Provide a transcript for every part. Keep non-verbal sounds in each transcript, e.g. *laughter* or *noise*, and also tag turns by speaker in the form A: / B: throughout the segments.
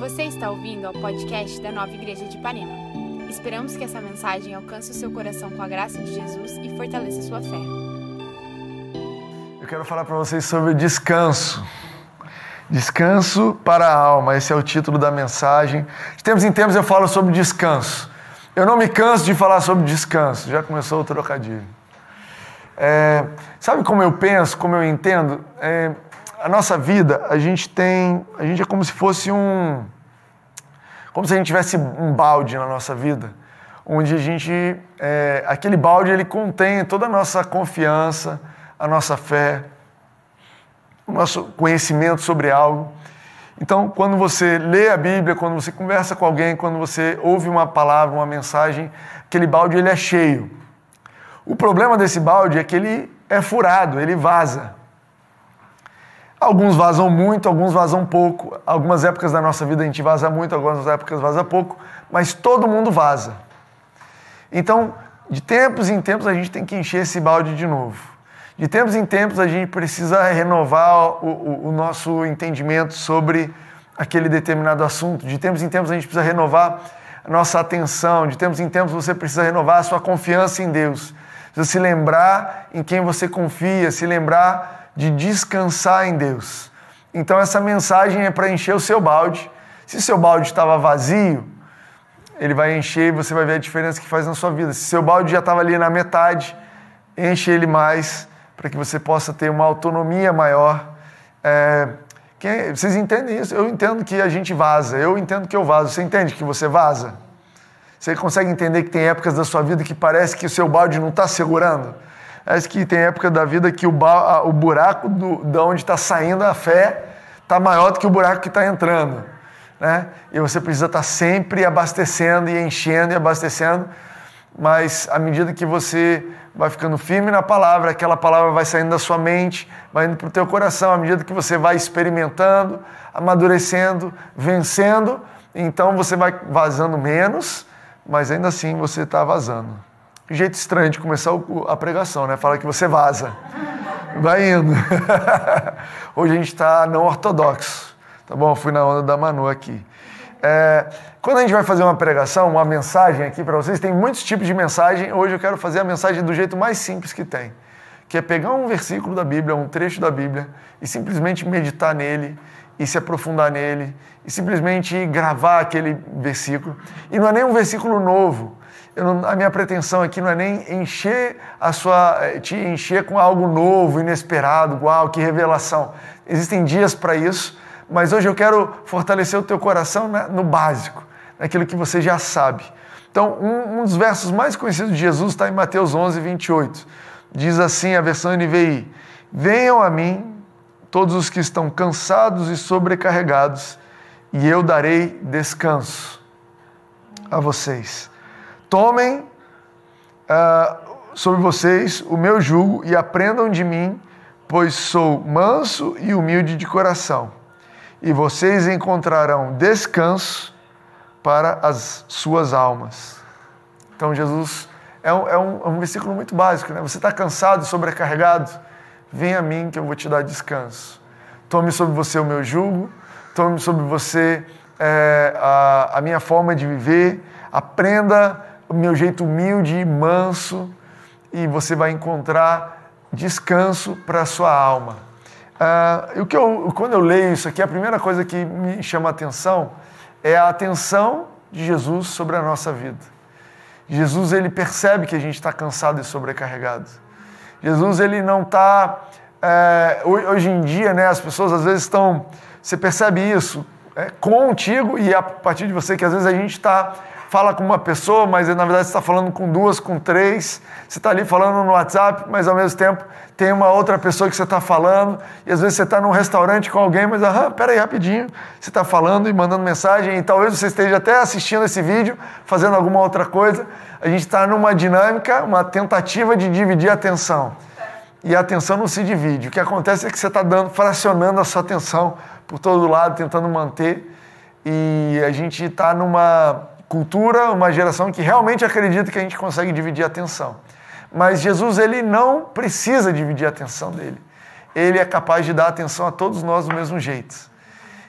A: Você está ouvindo ao podcast da Nova Igreja de Ipanema. Esperamos que essa mensagem alcance o seu coração com a graça de Jesus e fortaleça sua fé.
B: Eu quero falar para vocês sobre descanso. Descanso para a alma, esse é o título da mensagem. De tempos em tempos eu falo sobre descanso. Eu não me canso de falar sobre descanso, já começou o trocadilho. É, sabe como eu penso, como eu entendo? É, a nossa vida, a gente tem, a gente é como se fosse um, como se a gente tivesse um balde na nossa vida, onde a gente, é, aquele balde ele contém toda a nossa confiança, a nossa fé, o nosso conhecimento sobre algo. Então, quando você lê a Bíblia, quando você conversa com alguém, quando você ouve uma palavra, uma mensagem, aquele balde ele é cheio. O problema desse balde é que ele é furado, ele vaza. Alguns vazam muito, alguns vazam pouco. Algumas épocas da nossa vida a gente vaza muito, algumas épocas vaza pouco, mas todo mundo vaza. Então, de tempos em tempos a gente tem que encher esse balde de novo. De tempos em tempos a gente precisa renovar o, o, o nosso entendimento sobre aquele determinado assunto. De tempos em tempos a gente precisa renovar a nossa atenção. De tempos em tempos você precisa renovar a sua confiança em Deus. Precisa se lembrar em quem você confia, se lembrar de descansar em Deus. Então essa mensagem é para encher o seu balde. Se seu balde estava vazio, ele vai encher e você vai ver a diferença que faz na sua vida. Se seu balde já estava ali na metade, enche ele mais para que você possa ter uma autonomia maior. É, quem, vocês entendem isso? Eu entendo que a gente vaza, eu entendo que eu vazo. Você entende que você vaza? Você consegue entender que tem épocas da sua vida que parece que o seu balde não está segurando? Acho que tem época da vida que o, ba, o buraco do, de onde está saindo a fé está maior do que o buraco que está entrando. Né? E você precisa estar tá sempre abastecendo e enchendo e abastecendo, mas à medida que você vai ficando firme na palavra, aquela palavra vai saindo da sua mente, vai indo para o teu coração, à medida que você vai experimentando, amadurecendo, vencendo, então você vai vazando menos, mas ainda assim você está vazando jeito estranho de começar a pregação, né? Fala que você vaza. Vai indo. *laughs* Hoje a gente está não ortodoxo. Tá bom? fui na onda da Manu aqui. É, quando a gente vai fazer uma pregação, uma mensagem aqui para vocês, tem muitos tipos de mensagem. Hoje eu quero fazer a mensagem do jeito mais simples que tem, que é pegar um versículo da Bíblia, um trecho da Bíblia, e simplesmente meditar nele, e se aprofundar nele, e simplesmente gravar aquele versículo. E não é nem um versículo novo, não, a minha pretensão aqui não é nem encher a sua, eh, te encher com algo novo, inesperado, uau, que revelação. Existem dias para isso, mas hoje eu quero fortalecer o teu coração no básico, naquilo que você já sabe. Então, um, um dos versos mais conhecidos de Jesus está em Mateus 11, 28. Diz assim a versão NVI: Venham a mim todos os que estão cansados e sobrecarregados, e eu darei descanso a vocês. Tomem uh, sobre vocês o meu jugo e aprendam de mim, pois sou manso e humilde de coração, e vocês encontrarão descanso para as suas almas. Então, Jesus é um, é um, é um versículo muito básico, né? Você está cansado sobrecarregado? Vem a mim que eu vou te dar descanso. Tome sobre você o meu jugo, tome sobre você é, a, a minha forma de viver, aprenda o meu jeito humilde e manso, e você vai encontrar descanso para a sua alma. Uh, o que eu, quando eu leio isso aqui, a primeira coisa que me chama a atenção é a atenção de Jesus sobre a nossa vida. Jesus ele percebe que a gente está cansado e sobrecarregado. Jesus ele não está é, hoje em dia, né? As pessoas às vezes estão, você percebe isso é, contigo e a partir de você que às vezes a gente está fala com uma pessoa, mas na verdade você está falando com duas, com três. Você está ali falando no WhatsApp, mas ao mesmo tempo tem uma outra pessoa que você está falando. E às vezes você está num restaurante com alguém, mas aham, peraí rapidinho. Você está falando e mandando mensagem, e talvez você esteja até assistindo esse vídeo, fazendo alguma outra coisa. A gente está numa dinâmica, uma tentativa de dividir a atenção. E a atenção não se divide. O que acontece é que você está dando, fracionando a sua atenção por todo lado, tentando manter. E a gente está numa cultura, uma geração que realmente acredita que a gente consegue dividir a atenção. Mas Jesus ele não precisa dividir a atenção dele. Ele é capaz de dar atenção a todos nós do mesmo jeito.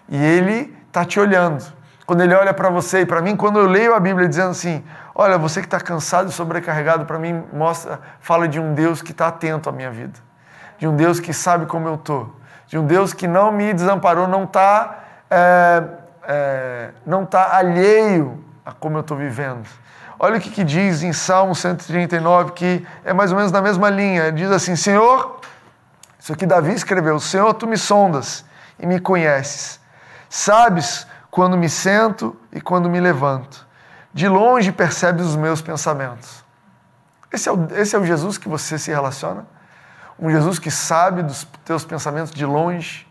B: E ele está te olhando. quando Ele olha para você e para mim, quando eu leio a Bíblia dizendo assim: Olha, você que está cansado e sobrecarregado, para mim mostra, fala de um Deus que está atento à minha vida, de um Deus que sabe como eu estou, de um Deus que não me desamparou, não está é, é, não tá alheio a como eu estou vivendo. Olha o que, que diz em Salmo 139, que é mais ou menos na mesma linha. Diz assim: Senhor, isso aqui Davi escreveu: Senhor, tu me sondas e me conheces. Sabes quando me sento e quando me levanto. De longe percebes os meus pensamentos. Esse é, o, esse é o Jesus que você se relaciona? Um Jesus que sabe dos teus pensamentos de longe,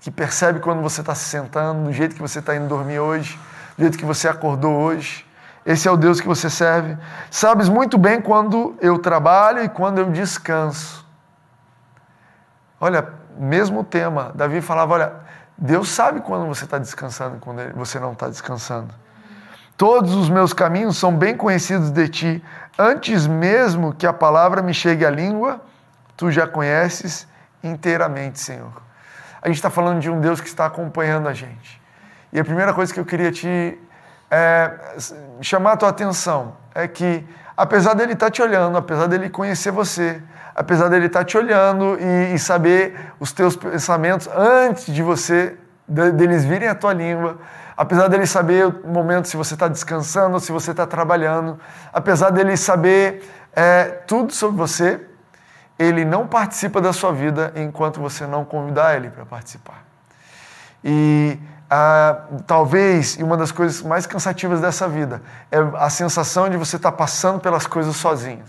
B: que percebe quando você está se sentando, do jeito que você está indo dormir hoje, do jeito que você acordou hoje. Esse é o Deus que você serve. Sabes muito bem quando eu trabalho e quando eu descanso. Olha, mesmo tema. Davi falava: olha, Deus sabe quando você está descansando e quando você não está descansando. Todos os meus caminhos são bem conhecidos de ti. Antes mesmo que a palavra me chegue à língua, tu já conheces inteiramente, Senhor. A gente está falando de um Deus que está acompanhando a gente. E a primeira coisa que eu queria te é, chamar a tua atenção é que, apesar dele estar tá te olhando, apesar dele conhecer você, apesar dele estar tá te olhando e, e saber os teus pensamentos antes de você, de, deles virem à tua língua, apesar dele saber o momento se você está descansando se você está trabalhando, apesar dele saber é, tudo sobre você, ele não participa da sua vida enquanto você não convidar ele para participar. E ah, talvez, e uma das coisas mais cansativas dessa vida, é a sensação de você estar tá passando pelas coisas sozinho.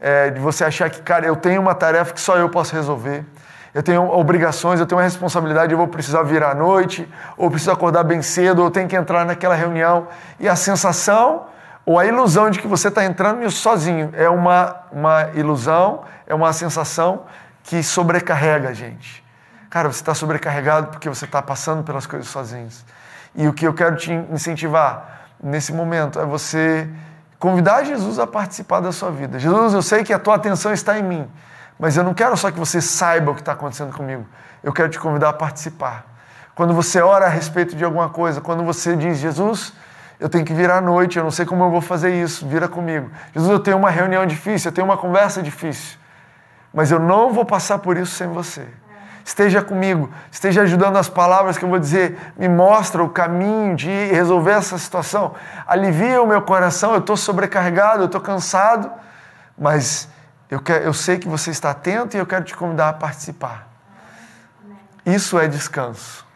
B: É, de você achar que, cara, eu tenho uma tarefa que só eu posso resolver eu tenho obrigações, eu tenho uma responsabilidade, eu vou precisar vir à noite, ou preciso acordar bem cedo, ou tenho que entrar naquela reunião. E a sensação ou a ilusão de que você está entrando nisso sozinho é uma, uma ilusão, é uma sensação que sobrecarrega a gente. Cara, você está sobrecarregado porque você está passando pelas coisas sozinhos. E o que eu quero te incentivar nesse momento é você convidar Jesus a participar da sua vida. Jesus, eu sei que a tua atenção está em mim. Mas eu não quero só que você saiba o que está acontecendo comigo. Eu quero te convidar a participar. Quando você ora a respeito de alguma coisa, quando você diz, Jesus, eu tenho que virar à noite, eu não sei como eu vou fazer isso, vira comigo. Jesus, eu tenho uma reunião difícil, eu tenho uma conversa difícil, mas eu não vou passar por isso sem você. Esteja comigo, esteja ajudando as palavras que eu vou dizer, me mostra o caminho de resolver essa situação, alivia o meu coração, eu estou sobrecarregado, eu estou cansado, mas eu, quero, eu sei que você está atento e eu quero te convidar a participar. Isso é descanso.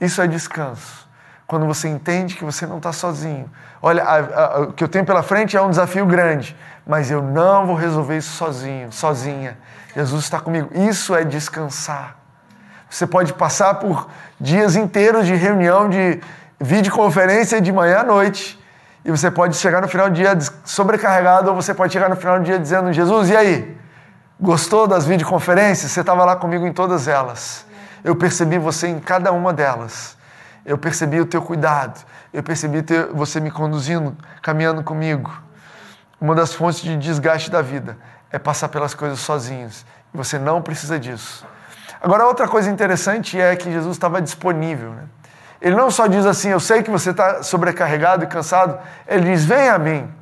B: Isso é descanso. Quando você entende que você não está sozinho. Olha, a, a, o que eu tenho pela frente é um desafio grande, mas eu não vou resolver isso sozinho, sozinha. Jesus está comigo. Isso é descansar. Você pode passar por dias inteiros de reunião, de videoconferência de manhã à noite, e você pode chegar no final do dia sobrecarregado, ou você pode chegar no final do dia dizendo: Jesus, e aí? Gostou das videoconferências? Você estava lá comigo em todas elas. Eu percebi você em cada uma delas. Eu percebi o teu cuidado. Eu percebi você me conduzindo, caminhando comigo. Uma das fontes de desgaste da vida é passar pelas coisas sozinhos. Você não precisa disso. Agora, outra coisa interessante é que Jesus estava disponível. Né? Ele não só diz assim, eu sei que você está sobrecarregado e cansado, ele diz, vem a mim.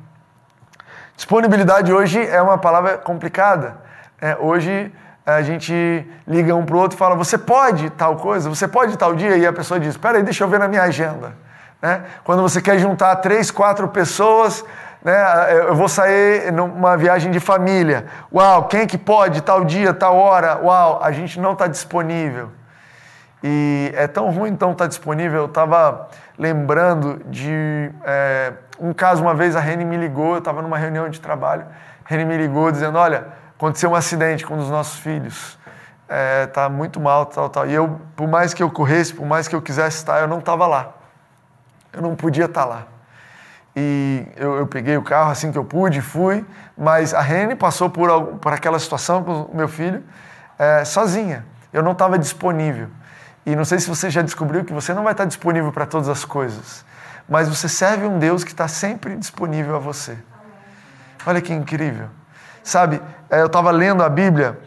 B: Disponibilidade hoje é uma palavra complicada. É, hoje a gente liga um para o outro e fala, você pode tal coisa, você pode tal dia, e a pessoa diz, espera aí, deixa eu ver na minha agenda. Né? Quando você quer juntar três, quatro pessoas, né? eu vou sair numa viagem de família. Uau, quem que pode tal dia, tal hora? Uau, a gente não está disponível. E é tão ruim então estar tá disponível. Eu estava lembrando de é, um caso, uma vez a Reni me ligou, eu estava numa reunião de trabalho, Reni me ligou dizendo, olha, aconteceu um acidente com um dos nossos filhos, é, muito mal, tal, tal. E eu, por mais que eu corresse, por mais que eu quisesse estar, eu não estava lá. Eu não podia estar lá. E eu, eu, peguei o carro assim que eu pude, fui, mas a Reni passou por, por aquela situação com o meu filho é, sozinha. Eu não estava disponível. E não sei se você já descobriu que você não vai estar disponível para todas as coisas, mas você serve um Deus que está sempre disponível a você. Olha que incrível. Sabe, é, eu estava lendo a Bíblia,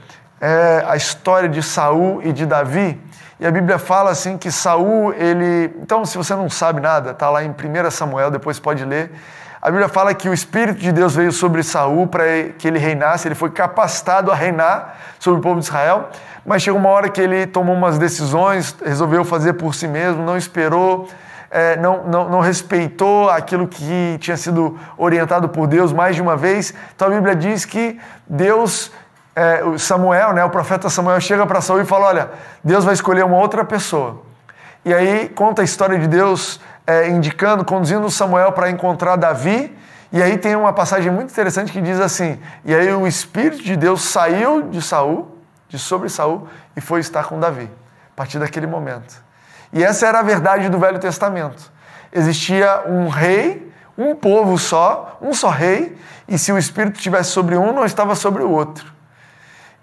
B: é, a história de Saul e de Davi, E a Bíblia fala assim que Saul, ele. Então, se você não sabe nada, tá lá em 1 Samuel, depois pode ler. A Bíblia fala que o Espírito de Deus veio sobre Saul para que ele reinasse, ele foi capacitado a reinar sobre o povo de Israel, mas chegou uma hora que ele tomou umas decisões, resolveu fazer por si mesmo, não esperou, é, não, não, não respeitou aquilo que tinha sido orientado por Deus mais de uma vez. Então a Bíblia diz que Deus é, Samuel, né, o profeta Samuel chega para Saul e fala: Olha, Deus vai escolher uma outra pessoa. E aí conta a história de Deus é, indicando, conduzindo Samuel para encontrar Davi. E aí tem uma passagem muito interessante que diz assim: E aí o Espírito de Deus saiu de Saul, de sobre Saul, e foi estar com Davi, a partir daquele momento. E essa era a verdade do Velho Testamento. Existia um rei, um povo só, um só rei, e se o Espírito estivesse sobre um, não estava sobre o outro.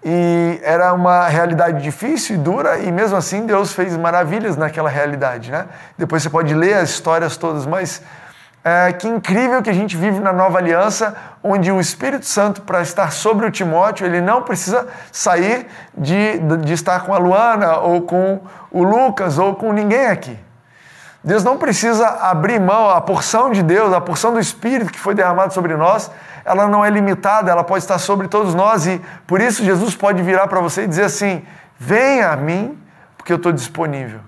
B: E era uma realidade difícil e dura, e mesmo assim Deus fez maravilhas naquela realidade. Né? Depois você pode ler as histórias todas, mas é, que incrível que a gente vive na nova aliança, onde o Espírito Santo, para estar sobre o Timóteo, ele não precisa sair de, de estar com a Luana, ou com o Lucas, ou com ninguém aqui. Deus não precisa abrir mão, a porção de Deus, a porção do Espírito que foi derramado sobre nós, ela não é limitada, ela pode estar sobre todos nós e por isso Jesus pode virar para você e dizer assim: venha a mim, porque eu estou disponível.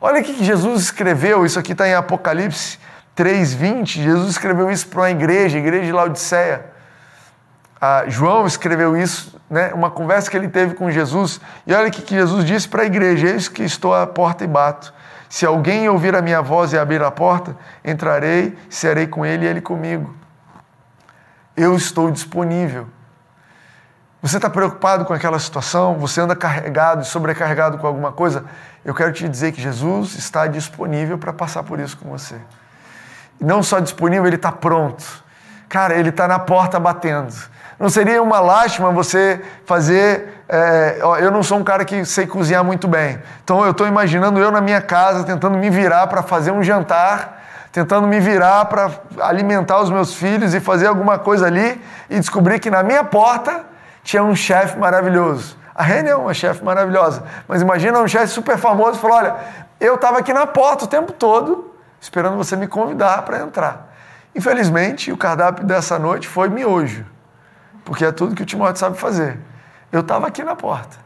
B: Olha o que Jesus escreveu, isso aqui está em Apocalipse 3,20. Jesus escreveu isso para uma igreja, a igreja de Laodiceia. Ah, João escreveu isso, né, uma conversa que ele teve com Jesus. E olha o que Jesus disse para a igreja: Eis que estou à porta e bato. Se alguém ouvir a minha voz e abrir a porta, entrarei, serei com ele e ele comigo. Eu estou disponível. Você está preocupado com aquela situação? Você anda carregado sobrecarregado com alguma coisa? Eu quero te dizer que Jesus está disponível para passar por isso com você. Não só disponível, ele está pronto. Cara, ele está na porta batendo. Não seria uma lástima você fazer. É, eu não sou um cara que sei cozinhar muito bem. Então eu estou imaginando eu na minha casa tentando me virar para fazer um jantar tentando me virar para alimentar os meus filhos e fazer alguma coisa ali e descobri que na minha porta tinha um chefe maravilhoso. A Rene é uma chefe maravilhosa, mas imagina um chefe super famoso e falou: Olha, eu estava aqui na porta o tempo todo esperando você me convidar para entrar. Infelizmente, o cardápio dessa noite foi miojo, porque é tudo que o Timóteo sabe fazer. Eu estava aqui na porta.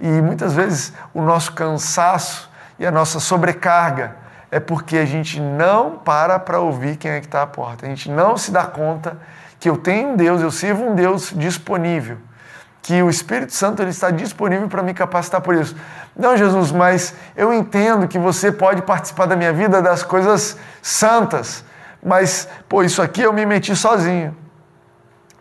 B: E muitas vezes o nosso cansaço e a nossa sobrecarga é porque a gente não para para ouvir quem é que está à porta. A gente não se dá conta que eu tenho um Deus, eu sirvo um Deus disponível, que o Espírito Santo ele está disponível para me capacitar por isso. Não, Jesus, mas eu entendo que você pode participar da minha vida das coisas santas, mas, pô, isso aqui eu me meti sozinho.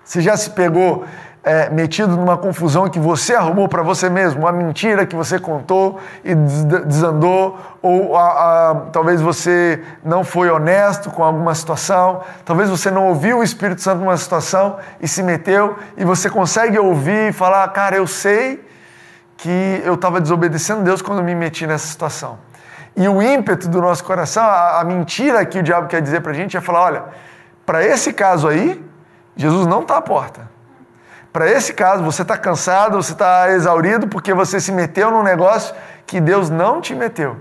B: Você já se pegou é, metido numa confusão que você arrumou para você mesmo, uma mentira que você contou e desandou, ou a, a, talvez você não foi honesto com alguma situação, talvez você não ouviu o Espírito Santo numa situação e se meteu, e você consegue ouvir e falar: Cara, eu sei que eu estava desobedecendo Deus quando me meti nessa situação. E o ímpeto do nosso coração, a, a mentira que o diabo quer dizer para a gente é falar: olha, para esse caso aí, Jesus não está à porta. Para esse caso, você está cansado, você está exaurido porque você se meteu num negócio que Deus não te meteu.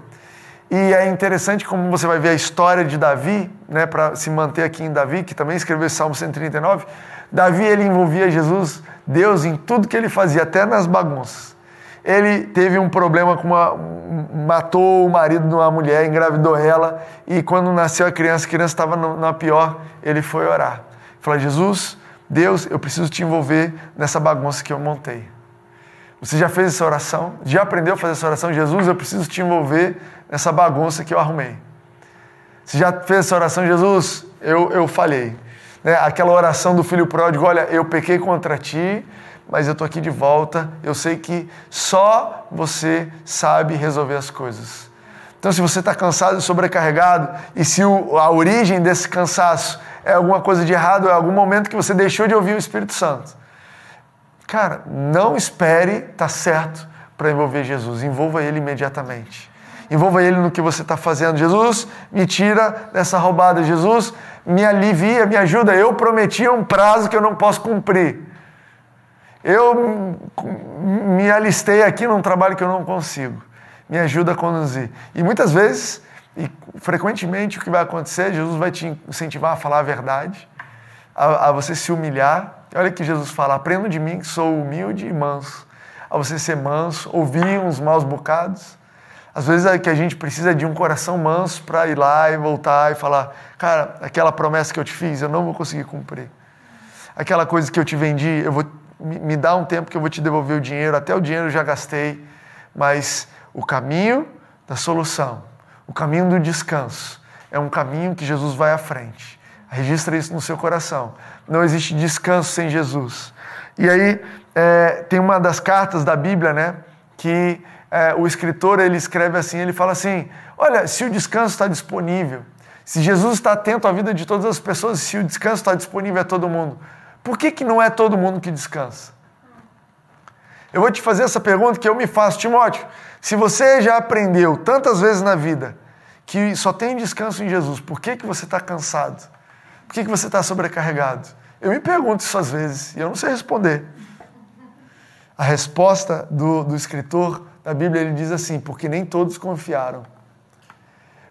B: E é interessante como você vai ver a história de Davi, né, para se manter aqui em Davi, que também escreveu esse Salmo 139. Davi ele envolvia Jesus, Deus em tudo que ele fazia, até nas bagunças. Ele teve um problema com uma matou o marido de uma mulher, engravidou ela e quando nasceu a criança, a criança estava na pior, ele foi orar. Falou: "Jesus, Deus, eu preciso te envolver nessa bagunça que eu montei. Você já fez essa oração? Já aprendeu a fazer essa oração? Jesus, eu preciso te envolver nessa bagunça que eu arrumei. Você já fez essa oração? Jesus, eu, eu falhei. Né? Aquela oração do filho pródigo: olha, eu pequei contra ti, mas eu estou aqui de volta. Eu sei que só você sabe resolver as coisas. Então, se você está cansado e sobrecarregado, e se o, a origem desse cansaço é alguma coisa de errado, é algum momento que você deixou de ouvir o Espírito Santo. Cara, não espere tá certo para envolver Jesus, envolva Ele imediatamente. Envolva Ele no que você está fazendo. Jesus, me tira dessa roubada. Jesus, me alivia, me ajuda. Eu prometi um prazo que eu não posso cumprir. Eu me alistei aqui num trabalho que eu não consigo. me ajuda a conduzir. E muitas vezes, e frequentemente, o que vai acontecer, Jesus vai te incentivar a falar a verdade, a, a você se humilhar. Olha que Jesus fala: aprenda de mim que sou humilde e manso. A você ser manso, ouvir uns maus bocados. Às vezes é que a gente precisa de um coração manso para ir lá e voltar e falar: cara, aquela promessa que eu te fiz, eu não vou conseguir cumprir. Aquela coisa que eu te vendi, eu vou me dá um tempo que eu vou te devolver o dinheiro, até o dinheiro eu já gastei, mas o caminho da solução, o caminho do descanso, é um caminho que Jesus vai à frente. Registra isso no seu coração. Não existe descanso sem Jesus. E aí é, tem uma das cartas da Bíblia, né, que é, o escritor ele escreve assim, ele fala assim, olha, se o descanso está disponível, se Jesus está atento à vida de todas as pessoas, se o descanso está disponível a todo mundo, por que, que não é todo mundo que descansa? Eu vou te fazer essa pergunta que eu me faço, Timóteo. Se você já aprendeu tantas vezes na vida que só tem descanso em Jesus, por que, que você está cansado? Por que, que você está sobrecarregado? Eu me pergunto isso às vezes e eu não sei responder. A resposta do, do escritor da Bíblia ele diz assim: porque nem todos confiaram.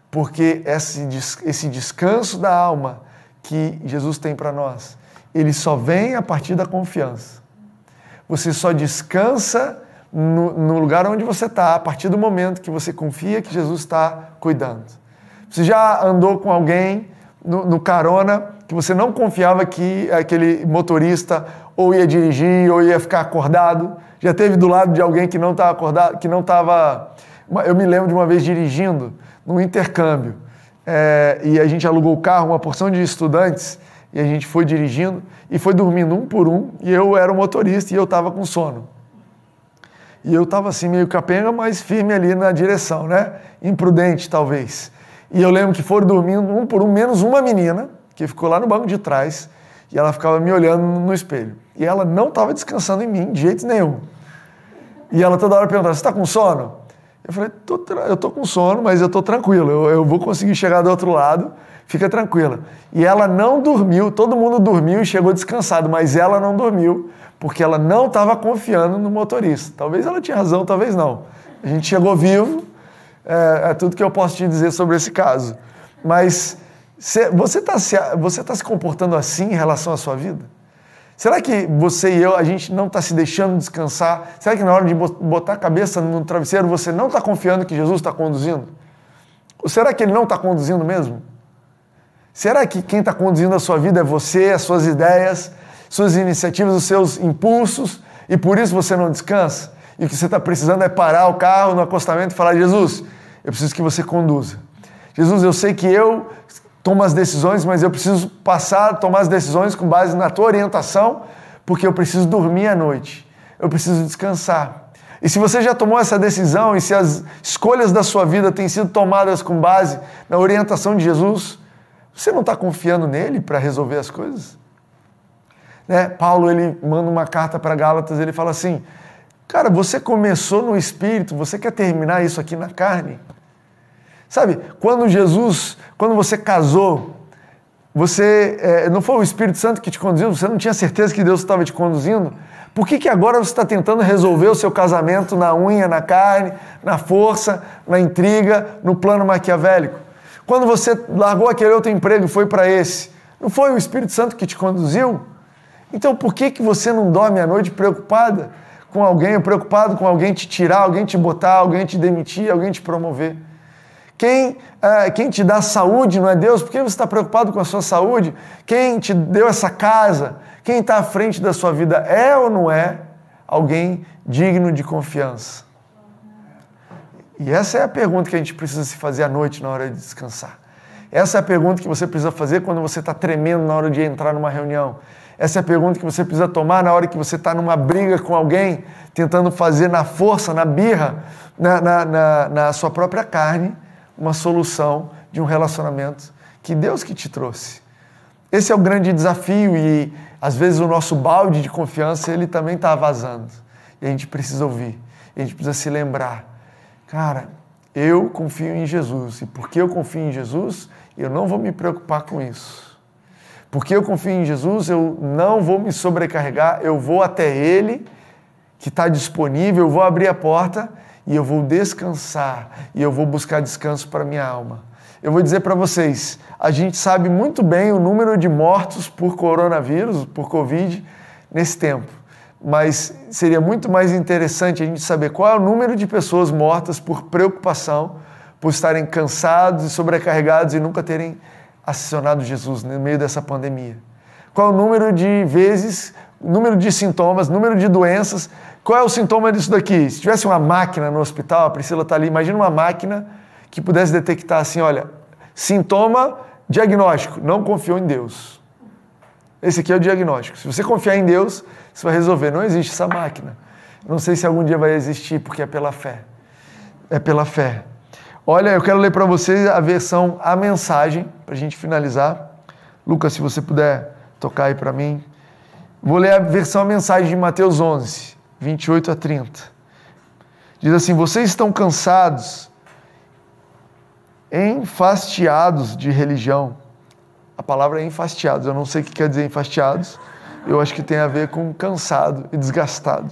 B: Porque esse, esse descanso da alma que Jesus tem para nós ele só vem a partir da confiança. Você só descansa no, no lugar onde você está, a partir do momento que você confia que Jesus está cuidando. Você já andou com alguém no, no, carona que você não confiava que aquele motorista ou ia dirigir ou ia ficar acordado? Já teve do lado de alguém que não estava acordado, que não estava. Eu me lembro de uma vez dirigindo num intercâmbio é, e a gente alugou o carro, uma porção de estudantes e a gente foi dirigindo e foi dormindo um por um, e eu era o motorista e eu estava com sono. E eu estava assim, meio capenga, mas firme ali na direção, né? Imprudente, talvez. E eu lembro que foram dormindo um por um, menos uma menina, que ficou lá no banco de trás, e ela ficava me olhando no espelho. E ela não estava descansando em mim, de jeito nenhum. E ela toda hora perguntava: Você está com sono? Eu falei: Eu estou com sono, mas eu estou tranquilo, eu, eu vou conseguir chegar do outro lado fica tranquila. E ela não dormiu, todo mundo dormiu e chegou descansado, mas ela não dormiu porque ela não estava confiando no motorista. Talvez ela tinha razão, talvez não. A gente chegou vivo, é, é tudo que eu posso te dizer sobre esse caso. Mas você está se, você tá se comportando assim em relação à sua vida? Será que você e eu, a gente não está se deixando descansar? Será que na hora de botar a cabeça no travesseiro você não está confiando que Jesus está conduzindo? Ou será que ele não está conduzindo mesmo? Será que quem está conduzindo a sua vida é você, as suas ideias, suas iniciativas, os seus impulsos, e por isso você não descansa? E o que você está precisando é parar o carro no acostamento e falar: Jesus, eu preciso que você conduza. Jesus, eu sei que eu tomo as decisões, mas eu preciso passar a tomar as decisões com base na tua orientação, porque eu preciso dormir à noite, eu preciso descansar. E se você já tomou essa decisão e se as escolhas da sua vida têm sido tomadas com base na orientação de Jesus, você não está confiando nele para resolver as coisas? Né? Paulo ele manda uma carta para Gálatas, ele fala assim: Cara, você começou no espírito, você quer terminar isso aqui na carne? Sabe, quando Jesus, quando você casou, você é, não foi o Espírito Santo que te conduziu, você não tinha certeza que Deus estava te conduzindo? Por que, que agora você está tentando resolver o seu casamento na unha, na carne, na força, na intriga, no plano maquiavélico? Quando você largou aquele outro emprego e foi para esse, não foi o Espírito Santo que te conduziu? Então por que, que você não dorme à noite preocupada com alguém, preocupado com alguém te tirar, alguém te botar, alguém te demitir, alguém te promover? Quem, é, quem te dá saúde não é Deus? Por que você está preocupado com a sua saúde? Quem te deu essa casa? Quem está à frente da sua vida é ou não é alguém digno de confiança? E essa é a pergunta que a gente precisa se fazer à noite na hora de descansar. Essa é a pergunta que você precisa fazer quando você está tremendo na hora de entrar numa reunião. Essa é a pergunta que você precisa tomar na hora que você está numa briga com alguém, tentando fazer na força, na birra, na, na, na, na sua própria carne, uma solução de um relacionamento que Deus que te trouxe. Esse é o grande desafio e às vezes o nosso balde de confiança ele também está vazando. E a gente precisa ouvir, a gente precisa se lembrar Cara, eu confio em Jesus e porque eu confio em Jesus, eu não vou me preocupar com isso. Porque eu confio em Jesus, eu não vou me sobrecarregar, eu vou até Ele, que está disponível, eu vou abrir a porta e eu vou descansar e eu vou buscar descanso para minha alma. Eu vou dizer para vocês, a gente sabe muito bem o número de mortos por coronavírus, por Covid, nesse tempo. Mas seria muito mais interessante a gente saber qual é o número de pessoas mortas por preocupação, por estarem cansados e sobrecarregados e nunca terem acionado Jesus no meio dessa pandemia. Qual o número de vezes, número de sintomas, número de doenças. Qual é o sintoma disso daqui? Se tivesse uma máquina no hospital, a Priscila está ali, imagina uma máquina que pudesse detectar assim, olha, sintoma, diagnóstico, não confiou em Deus. Esse aqui é o diagnóstico. Se você confiar em Deus, você vai resolver. Não existe essa máquina. Não sei se algum dia vai existir, porque é pela fé. É pela fé. Olha, eu quero ler para vocês a versão, a mensagem, para a gente finalizar. Lucas, se você puder tocar aí para mim. Vou ler a versão a mensagem de Mateus 11, 28 a 30. Diz assim: Vocês estão cansados, enfastiados de religião. A palavra é enfastiados, eu não sei o que quer dizer enfastiados. Eu acho que tem a ver com cansado e desgastado.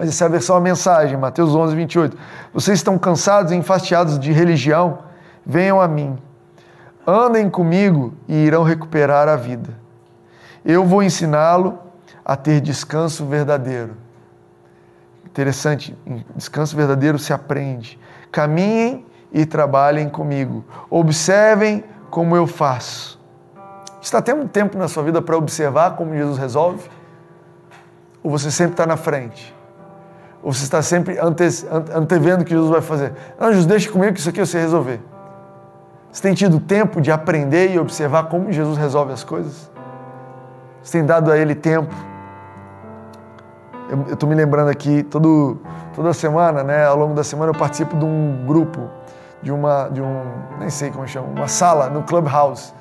B: Mas essa é a versão a mensagem, Mateus 11, 28. Vocês estão cansados e enfastiados de religião? Venham a mim andem comigo e irão recuperar a vida. Eu vou ensiná-lo a ter descanso verdadeiro. Interessante, descanso verdadeiro se aprende. Caminhem e trabalhem comigo. Observem como eu faço. Está tendo tempo na sua vida para observar como Jesus resolve? Ou você sempre está na frente? Ou você está sempre ante, antevendo o que Jesus vai fazer? Não, Jesus, deixa comigo que isso aqui eu sei resolver. Você tem tido tempo de aprender e observar como Jesus resolve as coisas? Você tem dado a Ele tempo? Eu estou me lembrando aqui, todo, toda semana, né, ao longo da semana, eu participo de um grupo, de uma, de um, nem sei como chama, uma sala no Clubhouse.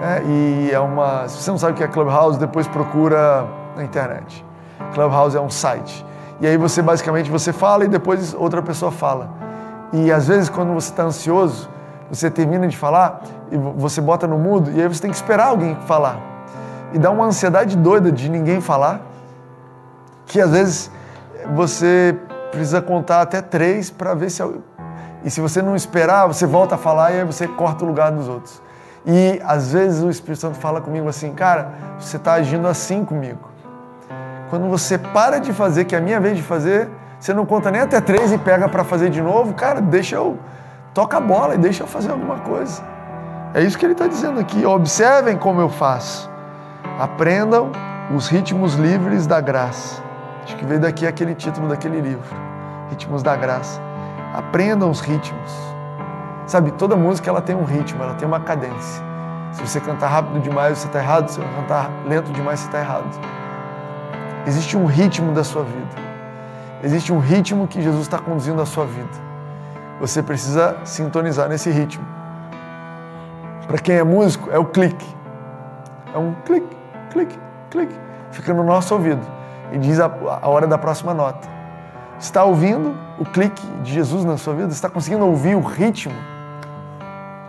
B: Né, e é uma, se você não sabe o que é Clubhouse, depois procura na internet. Clubhouse é um site. E aí você basicamente você fala e depois outra pessoa fala. E às vezes quando você está ansioso, você termina de falar e você bota no mudo e aí você tem que esperar alguém falar. E dá uma ansiedade doida de ninguém falar, que às vezes você precisa contar até três para ver se. E se você não esperar, você volta a falar e aí você corta o lugar dos outros. E às vezes o Espírito Santo fala comigo assim, cara, você está agindo assim comigo. Quando você para de fazer, que é a minha vez de fazer, você não conta nem até três e pega para fazer de novo, cara, deixa eu toca a bola e deixa eu fazer alguma coisa. É isso que ele está dizendo aqui. Observem como eu faço. Aprendam os ritmos livres da graça. Acho que veio daqui aquele título daquele livro. Ritmos da graça. Aprendam os ritmos. Sabe, toda música ela tem um ritmo, ela tem uma cadência. Se você cantar rápido demais, você está errado. Se você cantar lento demais, você está errado. Existe um ritmo da sua vida. Existe um ritmo que Jesus está conduzindo a sua vida você precisa sintonizar nesse ritmo. Para quem é músico, é o clique. É um clique, clique, clique. Fica no nosso ouvido e diz a, a hora da próxima nota. Está ouvindo o clique de Jesus na sua vida? Está conseguindo ouvir o ritmo?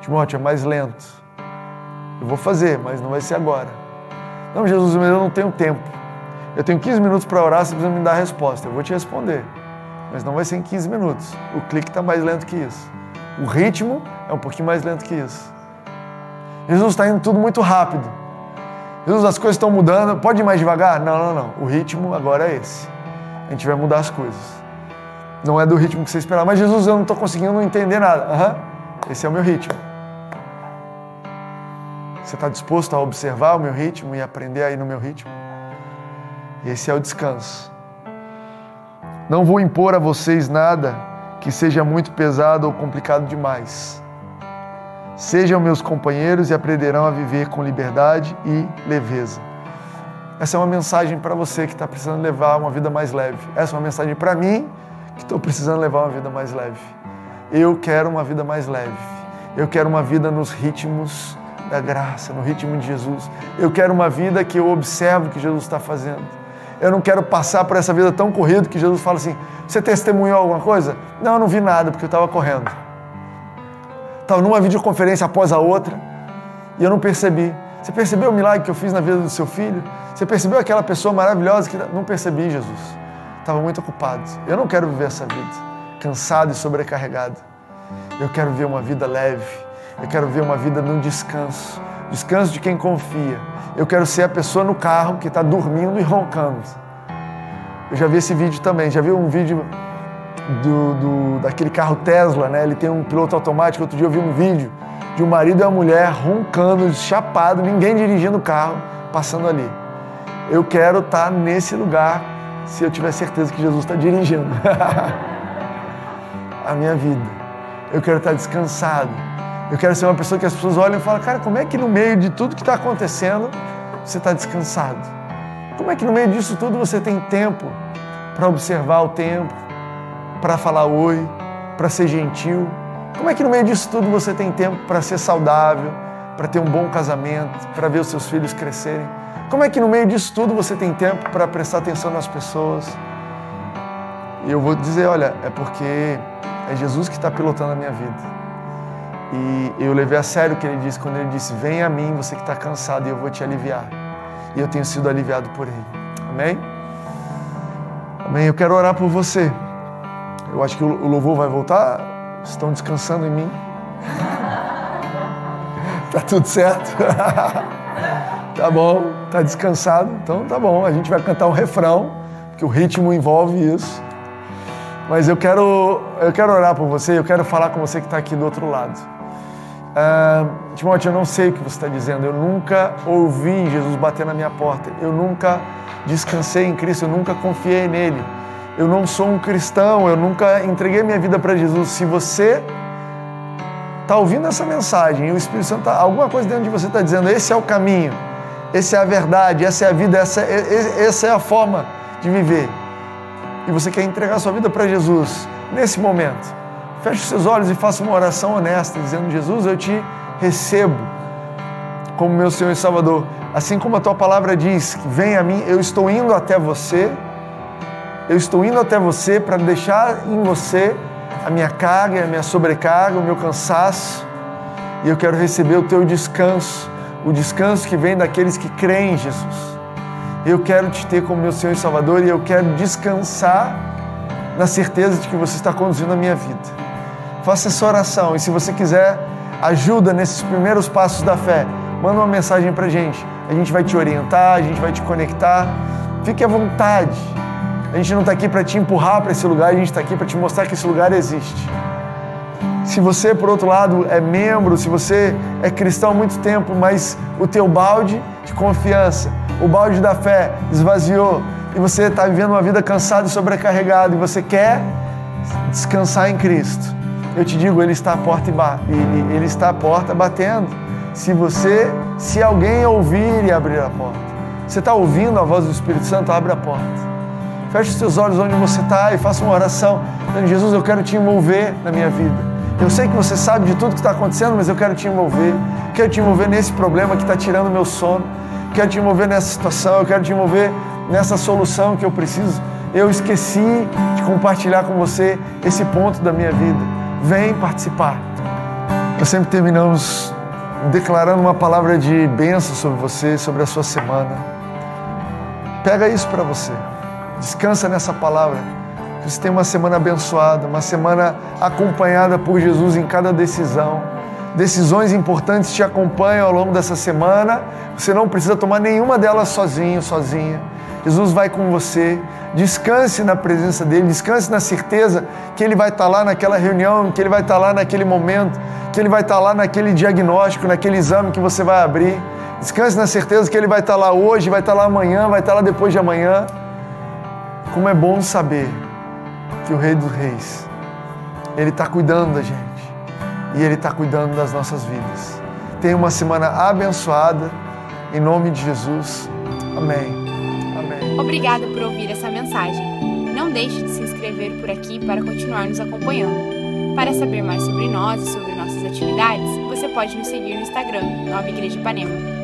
B: Timóteo, é mais lento. Eu vou fazer, mas não vai ser agora. Não, Jesus, mas eu não tenho tempo. Eu tenho 15 minutos para orar, você precisa me dar a resposta. Eu vou te responder mas não vai ser em 15 minutos. O clique está mais lento que isso. O ritmo é um pouquinho mais lento que isso. Jesus está indo tudo muito rápido. Jesus, as coisas estão mudando. Pode ir mais devagar? Não, não, não. O ritmo agora é esse. A gente vai mudar as coisas. Não é do ritmo que você esperava. Mas Jesus, eu não estou conseguindo entender nada. Uhum. Esse é o meu ritmo. Você está disposto a observar o meu ritmo e aprender aí no meu ritmo? Esse é o descanso. Não vou impor a vocês nada que seja muito pesado ou complicado demais. Sejam meus companheiros e aprenderão a viver com liberdade e leveza. Essa é uma mensagem para você que está precisando levar uma vida mais leve. Essa é uma mensagem para mim que estou precisando levar uma vida mais leve. Eu quero uma vida mais leve. Eu quero uma vida nos ritmos da graça, no ritmo de Jesus. Eu quero uma vida que eu observo o que Jesus está fazendo eu não quero passar por essa vida tão corrida que Jesus fala assim: você testemunhou alguma coisa? Não, eu não vi nada porque eu estava correndo. Estava numa videoconferência após a outra e eu não percebi. Você percebeu o milagre que eu fiz na vida do seu filho? Você percebeu aquela pessoa maravilhosa que não percebi, Jesus? estava muito ocupado. Eu não quero viver essa vida cansado e sobrecarregado. Eu quero viver uma vida leve. Eu quero viver uma vida no descanso. Descanso de quem confia. Eu quero ser a pessoa no carro que está dormindo e roncando. Eu já vi esse vídeo também. Já vi um vídeo do, do, daquele carro Tesla, né? Ele tem um piloto automático. Outro dia eu vi um vídeo de um marido e uma mulher roncando, chapado, ninguém dirigindo o carro, passando ali. Eu quero estar tá nesse lugar se eu tiver certeza que Jesus está dirigindo *laughs* a minha vida. Eu quero estar tá descansado. Eu quero ser uma pessoa que as pessoas olham e falam, cara, como é que no meio de tudo que está acontecendo você está descansado? Como é que no meio disso tudo você tem tempo para observar o tempo, para falar oi, para ser gentil? Como é que no meio disso tudo você tem tempo para ser saudável, para ter um bom casamento, para ver os seus filhos crescerem? Como é que no meio disso tudo você tem tempo para prestar atenção nas pessoas? E eu vou dizer, olha, é porque é Jesus que está pilotando a minha vida. E eu levei a sério o que ele disse quando ele disse: Venha a mim, você que está cansado, e eu vou te aliviar. E eu tenho sido aliviado por ele. Amém? Amém. Eu quero orar por você. Eu acho que o louvor vai voltar. Estão descansando em mim. *laughs* tá tudo certo? *laughs* tá bom, tá descansado. Então tá bom. A gente vai cantar um refrão, que o ritmo envolve isso. Mas eu quero, eu quero orar por você, eu quero falar com você que está aqui do outro lado. Uh, Timóteo, eu não sei o que você está dizendo. Eu nunca ouvi Jesus bater na minha porta. Eu nunca descansei em Cristo. Eu nunca confiei nele eu não sou um cristão, eu nunca entreguei minha vida para Jesus. Se você está ouvindo essa mensagem e o Espírito Santo, tá, alguma coisa dentro de você está dizendo, esse é o caminho, essa é a verdade, essa é a vida, essa, essa é a forma de viver. E você quer entregar sua vida para Jesus nesse momento. Feche seus olhos e faça uma oração honesta, dizendo: Jesus, eu te recebo como meu Senhor e Salvador. Assim como a tua palavra diz, vem a mim, eu estou indo até você eu estou indo até você para deixar em você a minha carga, a minha sobrecarga, o meu cansaço. E eu quero receber o teu descanso, o descanso que vem daqueles que creem em Jesus. Eu quero te ter como meu Senhor e Salvador e eu quero descansar na certeza de que você está conduzindo a minha vida. Faça essa oração e se você quiser ajuda nesses primeiros passos da fé, manda uma mensagem para a gente. A gente vai te orientar, a gente vai te conectar. Fique à vontade a gente não está aqui para te empurrar para esse lugar, a gente está aqui para te mostrar que esse lugar existe. Se você, por outro lado, é membro, se você é cristão há muito tempo, mas o teu balde de confiança, o balde da fé esvaziou e você está vivendo uma vida cansada e sobrecarregada e você quer descansar em Cristo, eu te digo, Ele está à porta e Ele está à porta batendo. Se você, se alguém ouvir e abrir a porta, você está ouvindo a voz do Espírito Santo, abre a porta. Feche os seus olhos onde você está e faça uma oração. Jesus, eu quero te envolver na minha vida. Eu sei que você sabe de tudo que está acontecendo, mas eu quero te envolver. Quero te envolver nesse problema que está tirando meu sono. Quero te envolver nessa situação. Eu quero te envolver nessa solução que eu preciso. Eu esqueci de compartilhar com você esse ponto da minha vida. Vem participar. Nós sempre terminamos declarando uma palavra de bênção sobre você, sobre a sua semana. Pega isso para você. Descansa nessa palavra. Que você tenha uma semana abençoada, uma semana acompanhada por Jesus em cada decisão. Decisões importantes te acompanham ao longo dessa semana. Você não precisa tomar nenhuma delas sozinho, sozinha. Jesus vai com você. Descanse na presença dele, descanse na certeza que ele vai estar lá naquela reunião, que ele vai estar lá naquele momento, que ele vai estar lá naquele diagnóstico, naquele exame que você vai abrir. Descanse na certeza que ele vai estar lá hoje, vai estar lá amanhã, vai estar lá depois de amanhã. Como é bom saber que o Rei dos Reis, Ele está cuidando da gente e Ele está cuidando das nossas vidas. Tenha uma semana abençoada, em nome de Jesus. Amém. Amém.
A: Obrigada por ouvir essa mensagem. Não deixe de se inscrever por aqui para continuar nos acompanhando. Para saber mais sobre nós e sobre nossas atividades, você pode nos seguir no Instagram, Nova Igreja Ipanema.